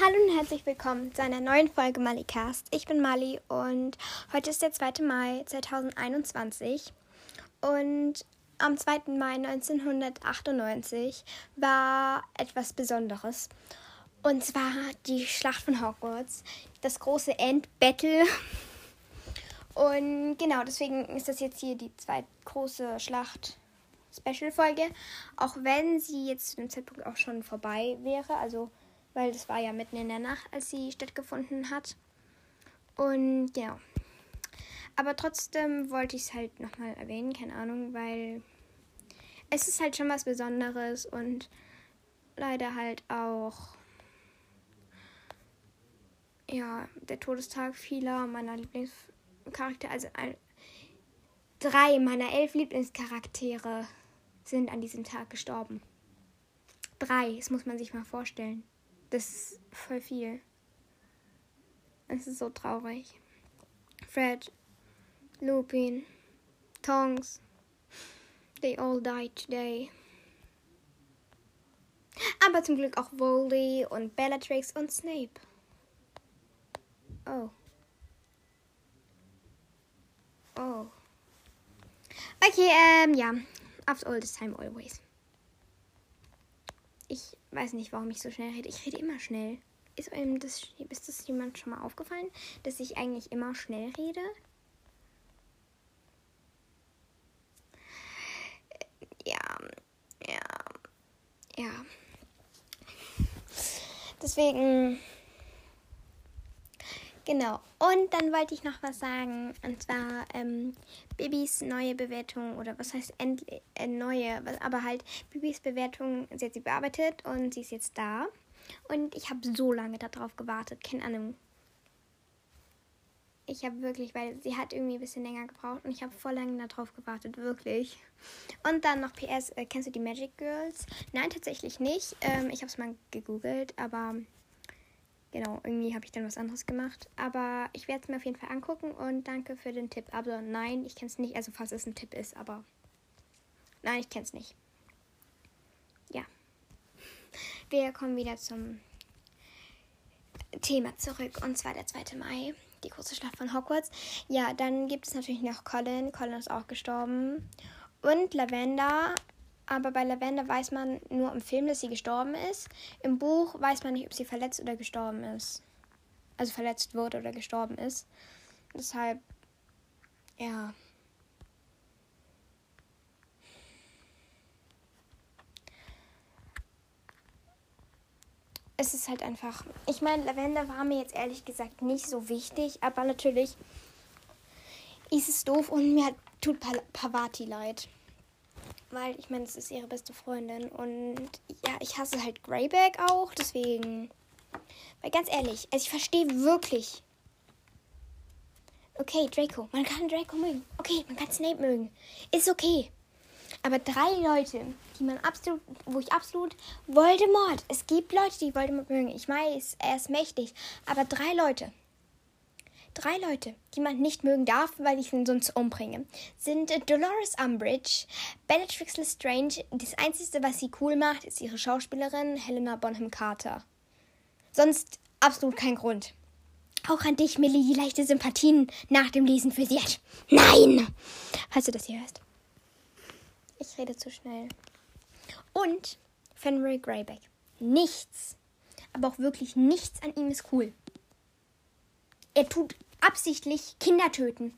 Hallo und herzlich willkommen zu einer neuen Folge Malicast. Ich bin Mali und heute ist der 2. Mai 2021 und am 2. Mai 1998 war etwas Besonderes. Und zwar die Schlacht von Hogwarts, das große Endbattle. Und genau, deswegen ist das jetzt hier die zweite große Schlacht Special-Folge. Auch wenn sie jetzt zu dem Zeitpunkt auch schon vorbei wäre. Also weil das war ja mitten in der Nacht, als sie stattgefunden hat. Und ja. Aber trotzdem wollte ich es halt nochmal erwähnen, keine Ahnung, weil es ist halt schon was Besonderes und leider halt auch ja, der Todestag vieler meiner Lieblingscharaktere, also ein, drei meiner elf Lieblingscharaktere sind an diesem Tag gestorben. Drei, das muss man sich mal vorstellen. Das ist voll viel. Es ist so traurig. Fred, Lupin, Tongs, they all died today. Aber zum Glück auch Voldy und Bellatrix und Snape. Oh. Oh. Okay, ähm, ja. After all this time, always. Weiß nicht, warum ich so schnell rede. Ich rede immer schnell. Ist, einem das, ist das jemand schon mal aufgefallen, dass ich eigentlich immer schnell rede? Ja, ja, ja. Deswegen Genau. Und dann wollte ich noch was sagen. Und zwar ähm, Bibis neue Bewertung oder was heißt end, äh, neue, aber halt Bibis Bewertung, sie hat sie bearbeitet und sie ist jetzt da. Und ich habe so lange darauf gewartet. Keine Ahnung. Ich habe wirklich, weil sie hat irgendwie ein bisschen länger gebraucht und ich habe voll lange darauf gewartet, wirklich. Und dann noch PS, äh, kennst du die Magic Girls? Nein, tatsächlich nicht. Ähm, ich habe es mal gegoogelt, aber Genau, irgendwie habe ich dann was anderes gemacht. Aber ich werde es mir auf jeden Fall angucken und danke für den Tipp. Aber nein, ich kenne es nicht. Also falls es ein Tipp ist, aber nein, ich kenne es nicht. Ja. Wir kommen wieder zum Thema zurück. Und zwar der 2. Mai, die große Schlacht von Hogwarts. Ja, dann gibt es natürlich noch Colin. Colin ist auch gestorben. Und Lavender aber bei Lavender weiß man nur im Film, dass sie gestorben ist. Im Buch weiß man nicht, ob sie verletzt oder gestorben ist. Also verletzt wurde oder gestorben ist. Deshalb, ja. Es ist halt einfach. Ich meine, Lavender war mir jetzt ehrlich gesagt nicht so wichtig, aber natürlich ist es doof und mir tut Pavati leid weil ich meine, es ist ihre beste Freundin und ja, ich hasse halt Greyback auch, deswegen. Weil ganz ehrlich, also ich verstehe wirklich. Okay, Draco, man kann Draco mögen. Okay, man kann Snape mögen. Ist okay. Aber drei Leute, die man absolut, wo ich absolut Voldemort. Es gibt Leute, die Voldemort mögen. Ich weiß, er ist mächtig. Aber drei Leute, Drei Leute, die man nicht mögen darf, weil ich ihn sonst umbringe, sind Dolores Umbridge, Bellatrix Lestrange. Das Einzige, was sie cool macht, ist ihre Schauspielerin Helena Bonham Carter. Sonst absolut kein Grund. Auch an dich, Millie, die leichte Sympathien nach dem Lesen für sie hat. Nein! Falls du das hier hörst. Ich rede zu schnell. Und Fenrir Greyback. Nichts, aber auch wirklich nichts an ihm ist cool. Er tut absichtlich Kinder töten,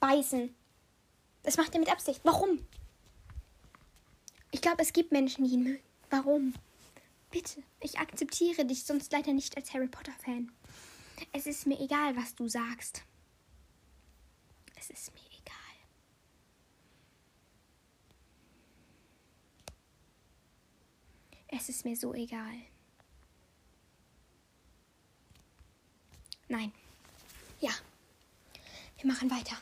beißen. Das macht er mit Absicht. Warum? Ich glaube, es gibt Menschen, die ihn mögen. Warum? Bitte, ich akzeptiere dich sonst leider nicht als Harry Potter-Fan. Es ist mir egal, was du sagst. Es ist mir egal. Es ist mir so egal. Nein. Ja, wir machen weiter.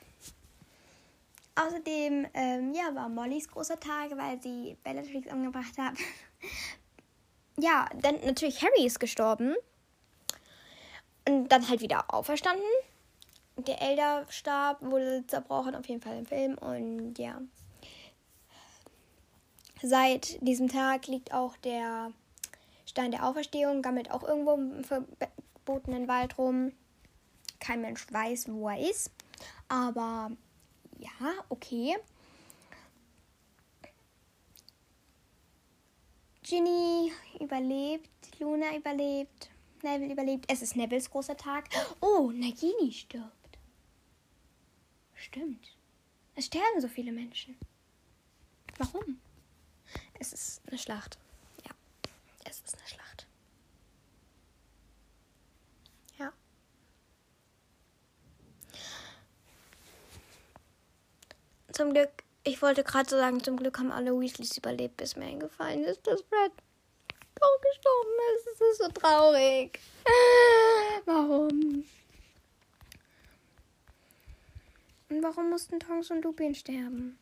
Außerdem, ähm, ja, war Mollys großer Tag, weil sie Bellatrix umgebracht hat. ja, dann natürlich Harry ist gestorben. Und dann halt wieder auferstanden. Der Elderstab wurde zerbrochen, auf jeden Fall im Film. Und ja. Seit diesem Tag liegt auch der Stein der Auferstehung gammelt auch irgendwo im verbotenen Wald rum. Kein Mensch weiß, wo er ist. Aber ja, okay. Ginny überlebt, Luna überlebt, Neville überlebt. Es ist Nevilles großer Tag. Oh, Nagini stirbt. Stimmt. Es sterben so viele Menschen. Warum? Es ist eine Schlacht. Ja, es ist eine Schlacht. Ja. Zum Glück, ich wollte gerade so sagen, zum Glück haben alle Weasleys überlebt, bis mir eingefallen ist, dass Fred auch gestorben ist. Es ist so traurig. Warum? Und warum mussten Tonks und Lupin sterben?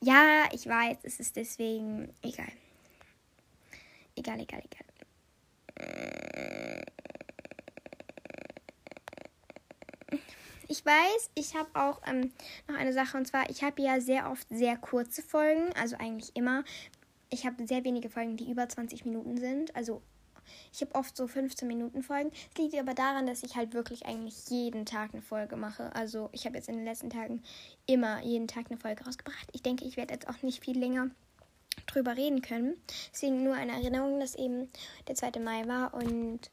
Ja, ich weiß, es ist deswegen egal. Egal, egal, egal. Ich weiß, ich habe auch ähm, noch eine Sache und zwar, ich habe ja sehr oft sehr kurze Folgen, also eigentlich immer. Ich habe sehr wenige Folgen, die über 20 Minuten sind, also ich habe oft so 15 Minuten Folgen. Es liegt aber daran, dass ich halt wirklich eigentlich jeden Tag eine Folge mache. Also ich habe jetzt in den letzten Tagen immer jeden Tag eine Folge rausgebracht. Ich denke, ich werde jetzt auch nicht viel länger drüber reden können. Deswegen nur eine Erinnerung, dass eben der 2. Mai war und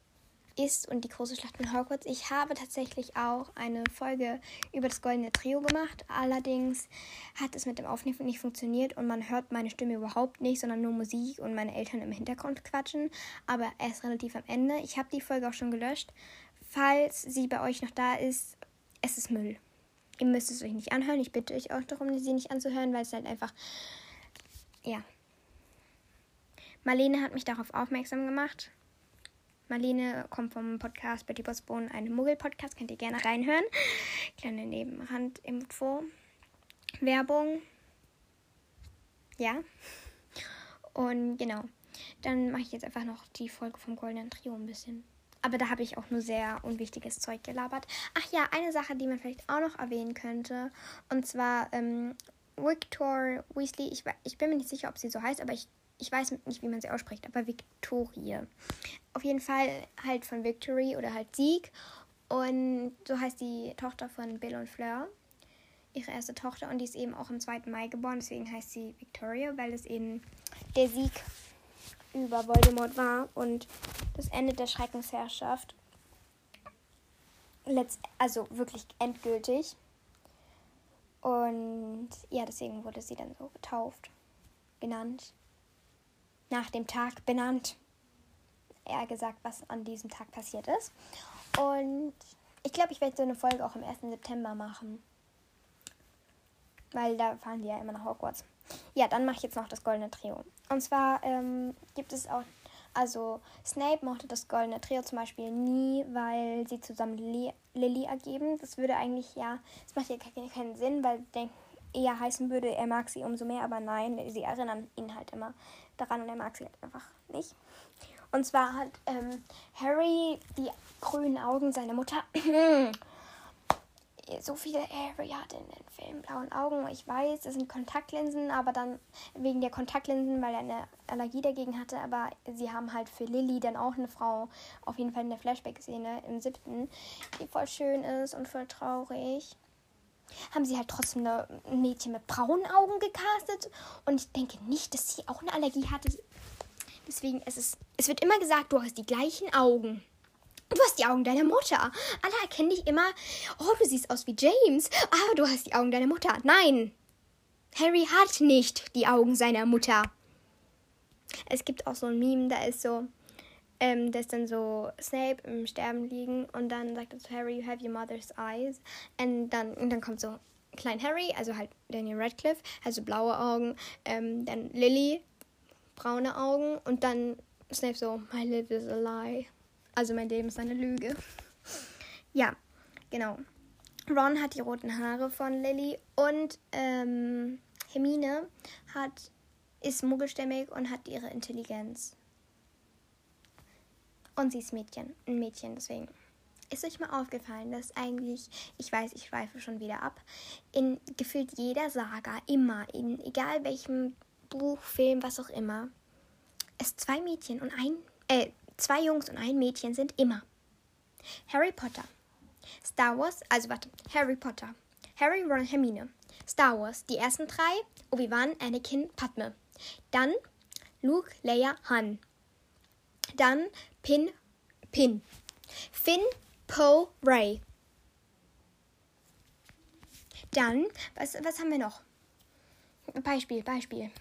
ist und die große Schlacht von Hogwarts. Ich habe tatsächlich auch eine Folge über das Goldene Trio gemacht. Allerdings hat es mit dem Aufnehmen nicht funktioniert und man hört meine Stimme überhaupt nicht, sondern nur Musik und meine Eltern im Hintergrund quatschen. Aber erst relativ am Ende. Ich habe die Folge auch schon gelöscht. Falls sie bei euch noch da ist, es ist Müll. Ihr müsst es euch nicht anhören. Ich bitte euch auch darum, sie nicht anzuhören, weil es halt einfach. Ja. Marlene hat mich darauf aufmerksam gemacht. Marlene kommt vom Podcast Betty Bossbone, einem Muggel-Podcast. Könnt ihr gerne reinhören. Kleine Nebenrand-Info. Werbung. Ja. Und genau. Dann mache ich jetzt einfach noch die Folge vom Goldenen Trio ein bisschen. Aber da habe ich auch nur sehr unwichtiges Zeug gelabert. Ach ja, eine Sache, die man vielleicht auch noch erwähnen könnte. Und zwar ähm, Victor Weasley. Ich, ich bin mir nicht sicher, ob sie so heißt, aber ich ich weiß nicht, wie man sie ausspricht, aber Victorie. Auf jeden Fall halt von Victory oder halt Sieg. Und so heißt die Tochter von Bill und Fleur. Ihre erste Tochter und die ist eben auch am 2. Mai geboren, deswegen heißt sie Victoria, weil es eben der Sieg über Voldemort war und das Ende der Schreckensherrschaft. Letzt also wirklich endgültig. Und ja, deswegen wurde sie dann so getauft, genannt nach dem Tag benannt. Eher gesagt, was an diesem Tag passiert ist. Und ich glaube, ich werde so eine Folge auch am 1. September machen. Weil da fahren die ja immer nach Hogwarts. Ja, dann mache ich jetzt noch das Goldene Trio. Und zwar ähm, gibt es auch, also Snape mochte das Goldene Trio zum Beispiel nie, weil sie zusammen Lily, Lily ergeben. Das würde eigentlich ja, das macht ja keinen Sinn, weil denken eher heißen würde, er mag sie umso mehr, aber nein, sie erinnern ihn halt immer daran und er mag sie halt einfach nicht. Und zwar hat ähm, Harry die grünen Augen seiner Mutter. so viele Harry hat in den Film blauen Augen. Ich weiß, das sind Kontaktlinsen, aber dann wegen der Kontaktlinsen, weil er eine Allergie dagegen hatte. Aber sie haben halt für Lilly dann auch eine Frau, auf jeden Fall in der Flashback-Szene im siebten, die voll schön ist und voll traurig haben sie halt trotzdem ein Mädchen mit braunen Augen gecastet. Und ich denke nicht, dass sie auch eine Allergie hatte. Deswegen ist es, es wird immer gesagt, du hast die gleichen Augen. Du hast die Augen deiner Mutter. Alle erkennen dich immer, oh, du siehst aus wie James, aber du hast die Augen deiner Mutter. Nein, Harry hat nicht die Augen seiner Mutter. Es gibt auch so ein Meme, da ist so, ähm, ist dann so Snape im Sterben liegen und dann sagt er zu Harry, you have your mother's eyes. Und dann, und dann kommt so Klein Harry, also halt Daniel Radcliffe, also blaue Augen, ähm, dann Lily, braune Augen und dann Snape so, my life is a lie. Also mein Leben ist eine Lüge. ja, genau. Ron hat die roten Haare von Lily und ähm, Hermine hat, ist muggelstämmig und hat ihre Intelligenz. Und sie ist Mädchen, ein Mädchen, deswegen. Ist euch mal aufgefallen, dass eigentlich, ich weiß, ich schweife schon wieder ab, in gefühlt jeder Saga, immer, in egal welchem Buch, Film, was auch immer, es zwei Mädchen und ein, äh, zwei Jungs und ein Mädchen sind immer. Harry Potter. Star Wars, also warte, Harry Potter. Harry, Ron, Hermine. Star Wars, die ersten drei. Obi-Wan, Anakin, Padme. Dann Luke, Leia, Han. Dann Pin, Pin. Finn, Poe, Ray. Dann, was, was haben wir noch? Beispiel, Beispiel.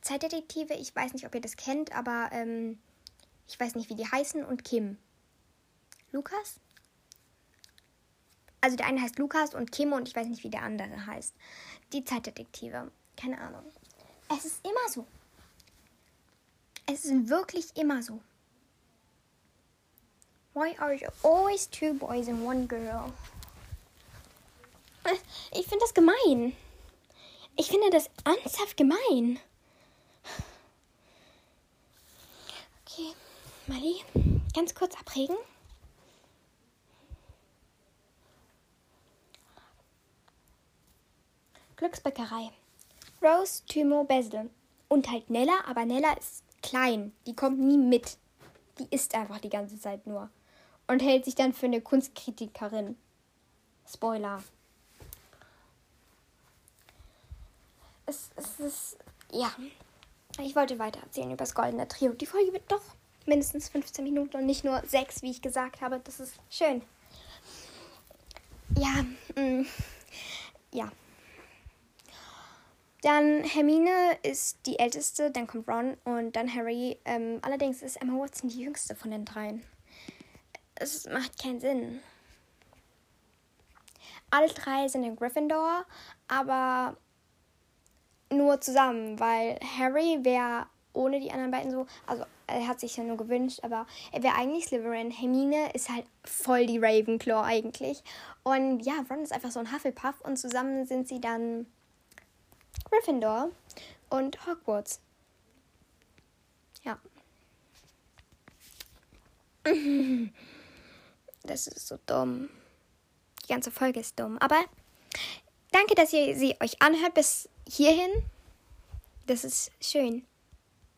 Zeitdetektive, ich weiß nicht, ob ihr das kennt, aber ähm, ich weiß nicht, wie die heißen und Kim. Lukas? Also der eine heißt Lukas und Kim und ich weiß nicht, wie der andere heißt. Die Zeitdetektive. Keine Ahnung. Es ist immer so. Es ist wirklich immer so. Why are you always two boys and one girl? Ich finde das gemein. Ich finde das ernsthaft gemein. Okay, Mali, ganz kurz abregen. Glücksbäckerei. Rose, Thymo, Basil. Und halt Nella, aber Nella ist klein. Die kommt nie mit. Die isst einfach die ganze Zeit nur. Und hält sich dann für eine Kunstkritikerin. Spoiler. Es, es ist. Ja. Ich wollte weiter erzählen über das Goldene Trio. Die Folge wird doch mindestens 15 Minuten und nicht nur 6, wie ich gesagt habe. Das ist schön. Ja. Mm, ja. Dann Hermine ist die älteste, dann kommt Ron und dann Harry. Ähm, allerdings ist Emma Watson die jüngste von den dreien. Es macht keinen Sinn. Alle drei sind in Gryffindor, aber nur zusammen, weil Harry wäre ohne die anderen beiden so, also er hat sich ja nur gewünscht, aber er wäre eigentlich Slytherin. Hermine ist halt voll die Ravenclaw eigentlich. Und ja, Ron ist einfach so ein Hufflepuff und zusammen sind sie dann Gryffindor und Hogwarts. Ja. Das ist so dumm. Die ganze Folge ist dumm. Aber danke, dass ihr sie euch anhört bis hierhin. Das ist schön.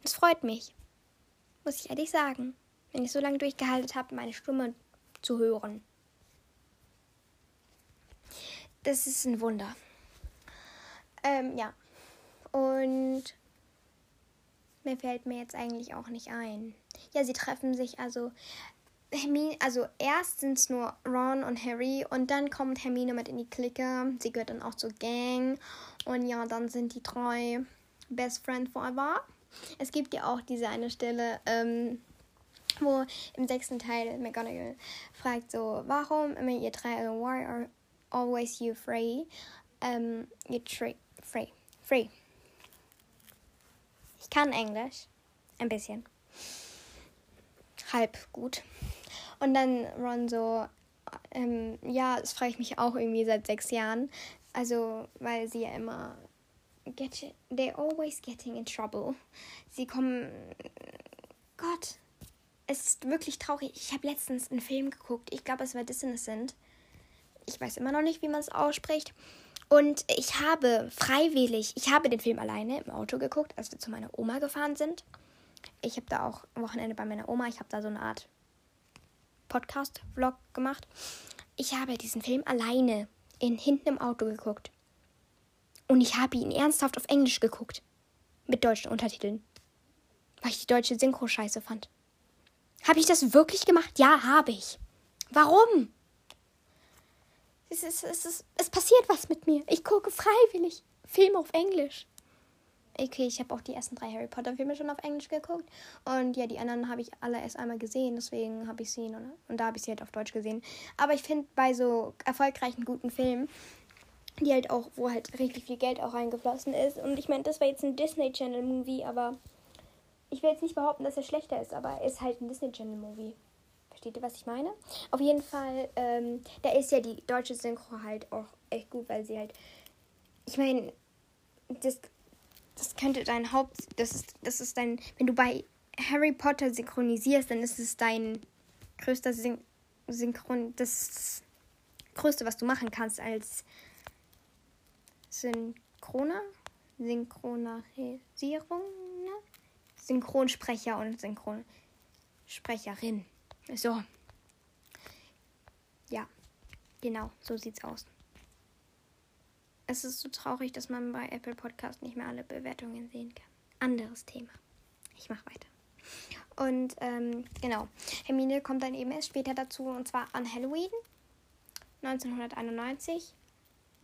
Es freut mich. Muss ich ehrlich sagen. Wenn ich so lange durchgehalten habe, meine Stimme zu hören. Das ist ein Wunder. Ähm, ja. Und mir fällt mir jetzt eigentlich auch nicht ein. Ja, sie treffen sich also. Hermine, also erst sind es nur Ron und Harry und dann kommt Hermine mit in die Clique. Sie gehört dann auch zur Gang. Und ja, dann sind die drei Best Friends Forever. Es gibt ja auch diese eine Stelle, ähm, wo im sechsten Teil McGonagall fragt so, warum immer ihr drei, also why are always you free? Ähm, you free, free, free. Ich kann Englisch. Ein bisschen. Halb gut. Und dann Ron so, ähm, ja, das frage ich mich auch irgendwie seit sechs Jahren. Also, weil sie ja immer get, they're always getting in trouble. Sie kommen, Gott, es ist wirklich traurig. Ich habe letztens einen Film geguckt. Ich glaube, es war Disinnocent. Ich weiß immer noch nicht, wie man es ausspricht. Und ich habe freiwillig, ich habe den Film alleine im Auto geguckt, als wir zu meiner Oma gefahren sind. Ich habe da auch am Wochenende bei meiner Oma, ich habe da so eine Art Podcast-Vlog gemacht. Ich habe diesen Film alleine in, hinten im Auto geguckt. Und ich habe ihn ernsthaft auf Englisch geguckt. Mit deutschen Untertiteln. Weil ich die deutsche Synchro scheiße fand. Habe ich das wirklich gemacht? Ja, habe ich. Warum? Es, ist, es, ist, es passiert was mit mir. Ich gucke freiwillig Filme auf Englisch. Okay, ich habe auch die ersten drei Harry Potter Filme schon auf Englisch geguckt. Und ja, die anderen habe ich alle erst einmal gesehen. Deswegen habe ich sie, und, und da habe ich sie halt auf Deutsch gesehen. Aber ich finde, bei so erfolgreichen, guten Filmen, die halt auch, wo halt richtig viel Geld auch reingeflossen ist. Und ich meine, das war jetzt ein Disney Channel Movie, aber ich will jetzt nicht behaupten, dass er schlechter ist, aber er ist halt ein Disney Channel Movie. Versteht ihr, was ich meine? Auf jeden Fall, ähm, da ist ja die deutsche Synchro halt auch echt gut, weil sie halt. Ich meine, das, das könnte dein Haupt. Das ist, das ist dein. Wenn du bei Harry Potter synchronisierst, dann ist es dein größter Syn Synchron. Das größte, was du machen kannst als Synchroner. Synchronisierung. Ne? Synchronsprecher und Synchronsprecherin. So. Ja, genau, so sieht's aus. Es ist so traurig, dass man bei Apple Podcast nicht mehr alle Bewertungen sehen kann. Anderes Thema. Ich mache weiter. Und ähm, genau, Hermine kommt dann eben erst später dazu, und zwar an Halloween 1991.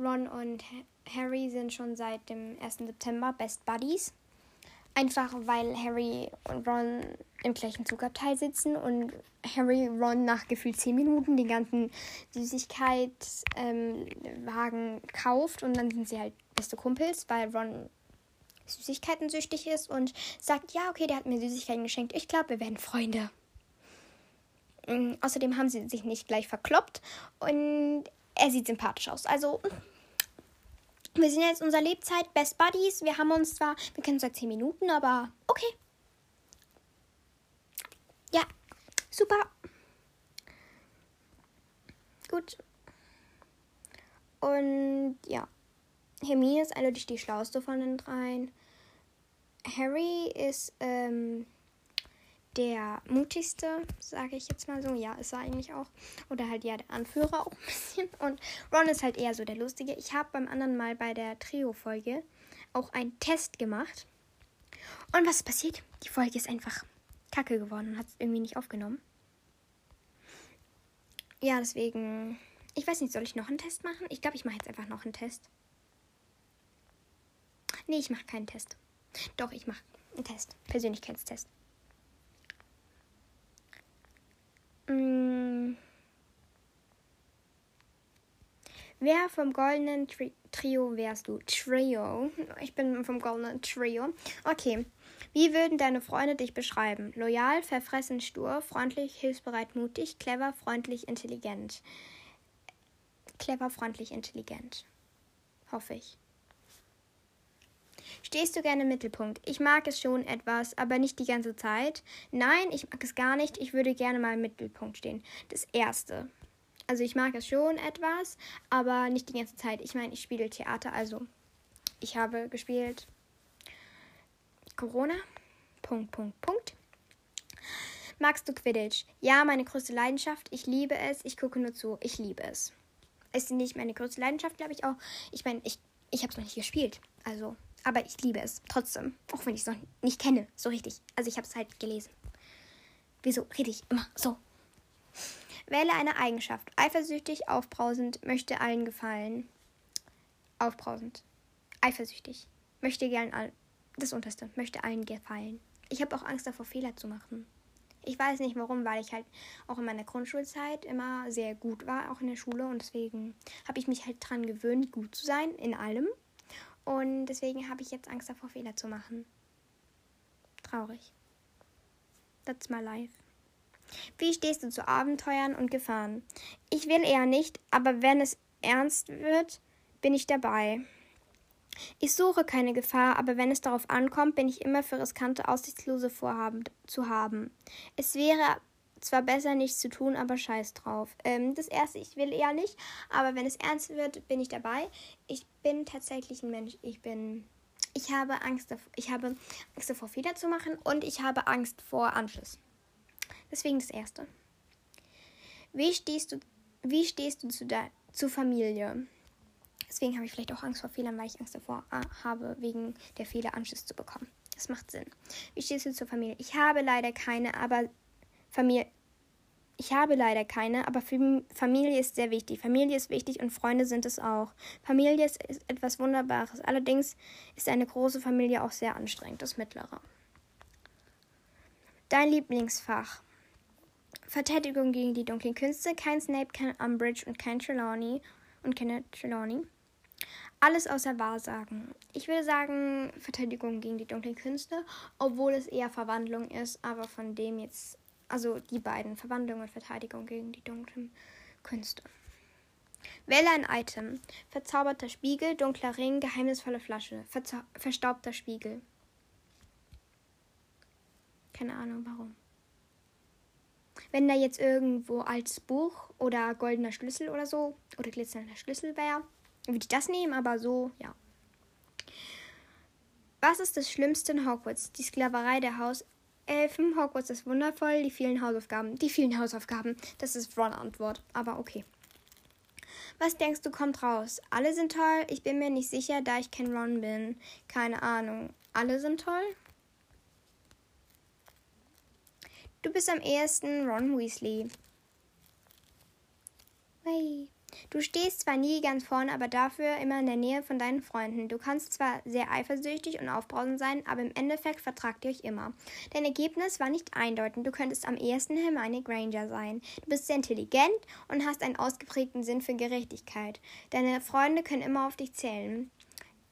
Ron und Harry sind schon seit dem 1. September Best Buddies. Einfach weil Harry und Ron im gleichen Zugabteil sitzen und Harry Ron nach gefühlt 10 Minuten den ganzen Süßigkeitswagen ähm, kauft und dann sind sie halt beste Kumpels, weil Ron Süßigkeiten süchtig ist und sagt, ja, okay, der hat mir Süßigkeiten geschenkt. Ich glaube, wir werden Freunde. Ähm, außerdem haben sie sich nicht gleich verkloppt und er sieht sympathisch aus. Also wir sind jetzt unserer Lebzeit Best Buddies. Wir haben uns zwar, wir kennen uns seit 10 Minuten, aber okay. Ja, super. Gut. Und ja, Hermine ist eindeutig die schlauste von den dreien. Harry ist ähm, der mutigste, sage ich jetzt mal so. Ja, ist er eigentlich auch. Oder halt ja der Anführer auch ein bisschen. Und Ron ist halt eher so der Lustige. Ich habe beim anderen Mal bei der Trio-Folge auch einen Test gemacht. Und was passiert? Die Folge ist einfach kacke geworden und hat es irgendwie nicht aufgenommen. Ja, deswegen. Ich weiß nicht, soll ich noch einen Test machen? Ich glaube, ich mache jetzt einfach noch einen Test. Nee, ich mache keinen Test. Doch, ich mache einen Test. Persönlichkeitstest. Mm. Wer vom goldenen Tri Trio wärst du? Trio. Ich bin vom goldenen Trio. Okay. Wie würden deine Freunde dich beschreiben? Loyal, verfressen, stur, freundlich, hilfsbereit, mutig, clever, freundlich, intelligent. Clever, freundlich, intelligent. Hoffe ich. Stehst du gerne im Mittelpunkt? Ich mag es schon etwas, aber nicht die ganze Zeit. Nein, ich mag es gar nicht. Ich würde gerne mal im Mittelpunkt stehen. Das erste. Also ich mag es schon etwas, aber nicht die ganze Zeit. Ich meine, ich spiele Theater, also ich habe gespielt Corona. Punkt, Punkt, Punkt. Magst du Quidditch? Ja, meine größte Leidenschaft. Ich liebe es. Ich gucke nur zu. Ich liebe es. Ist nicht meine größte Leidenschaft, glaube ich auch. Ich meine, ich, ich habe es noch nicht gespielt. Also aber ich liebe es trotzdem. Auch wenn ich es noch nicht kenne, so richtig. Also ich habe es halt gelesen. Wieso rede ich immer so? Wähle eine Eigenschaft. Eifersüchtig, aufbrausend, möchte allen gefallen. Aufbrausend. Eifersüchtig. Möchte gern all. Das unterste. Möchte allen gefallen. Ich habe auch Angst davor, Fehler zu machen. Ich weiß nicht warum, weil ich halt auch in meiner Grundschulzeit immer sehr gut war, auch in der Schule. Und deswegen habe ich mich halt dran gewöhnt, gut zu sein in allem. Und deswegen habe ich jetzt Angst davor, Fehler zu machen. Traurig. That's my life. Wie stehst du zu Abenteuern und Gefahren? Ich will eher nicht, aber wenn es ernst wird, bin ich dabei. Ich suche keine Gefahr, aber wenn es darauf ankommt, bin ich immer für riskante, aussichtslose Vorhaben zu haben. Es wäre zwar besser nichts zu tun, aber scheiß drauf. Ähm, das erste, ich will eher nicht, aber wenn es ernst wird, bin ich dabei. Ich bin tatsächlich ein Mensch. Ich bin. Ich habe Angst davor, ich habe Angst davor, Fehler zu machen und ich habe Angst vor Anschluss. Deswegen das erste. Wie stehst du, wie stehst du zu, der, zu Familie? Deswegen habe ich vielleicht auch Angst vor Fehlern, weil ich Angst davor äh, habe, wegen der Fehler Anschluss zu bekommen. Das macht Sinn. Wie stehst du zur Familie? Ich habe leider keine, aber Familie. Ich habe leider keine, aber Familie ist sehr wichtig. Familie ist wichtig und Freunde sind es auch. Familie ist etwas Wunderbares. Allerdings ist eine große Familie auch sehr anstrengend, das mittlere. Dein Lieblingsfach. Verteidigung gegen die dunklen Künste. Kein Snape, kein Umbridge und kein Trelawney. Und keine Trelawney. Alles außer Wahrsagen. Ich würde sagen Verteidigung gegen die dunklen Künste, obwohl es eher Verwandlung ist, aber von dem jetzt also die beiden, Verwandlung und Verteidigung gegen die dunklen Künste. Wähle ein Item. Verzauberter Spiegel, dunkler Ring, geheimnisvolle Flasche. Verzau verstaubter Spiegel. Keine Ahnung warum. Wenn da jetzt irgendwo altes Buch oder goldener Schlüssel oder so oder glitzernder Schlüssel wäre, würde ich das nehmen, aber so, ja. Was ist das Schlimmste in Hogwarts? Die Sklaverei der Hauselfen. Hogwarts ist wundervoll. Die vielen Hausaufgaben. Die vielen Hausaufgaben. Das ist Ron Antwort. Aber okay. Was denkst du kommt raus? Alle sind toll? Ich bin mir nicht sicher, da ich kein Ron bin. Keine Ahnung. Alle sind toll? Du bist am ehesten Ron Weasley. Hey. Du stehst zwar nie ganz vorne, aber dafür immer in der Nähe von deinen Freunden. Du kannst zwar sehr eifersüchtig und aufbrausend sein, aber im Endeffekt vertragt ihr euch immer. Dein Ergebnis war nicht eindeutig. Du könntest am ehesten Hermione Granger sein. Du bist sehr intelligent und hast einen ausgeprägten Sinn für Gerechtigkeit. Deine Freunde können immer auf dich zählen.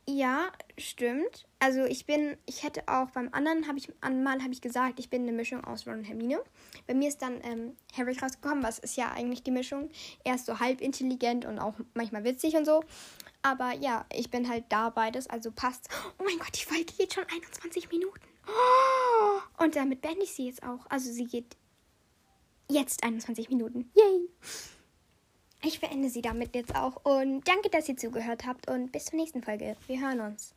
Ja, stimmt. Also ich bin, ich hätte auch beim anderen habe ich einmal habe ich gesagt, ich bin eine Mischung aus Ron und Hermine. Bei mir ist dann ähm, Harry rausgekommen, was ist ja eigentlich die Mischung. Er ist so halb intelligent und auch manchmal witzig und so. Aber ja, ich bin halt da beides, also passt. Oh mein Gott, die Folge geht schon 21 Minuten. Und damit beende ich sie jetzt auch. Also sie geht jetzt 21 Minuten. Yay! Ich beende sie damit jetzt auch und danke, dass ihr zugehört habt und bis zur nächsten Folge. Wir hören uns.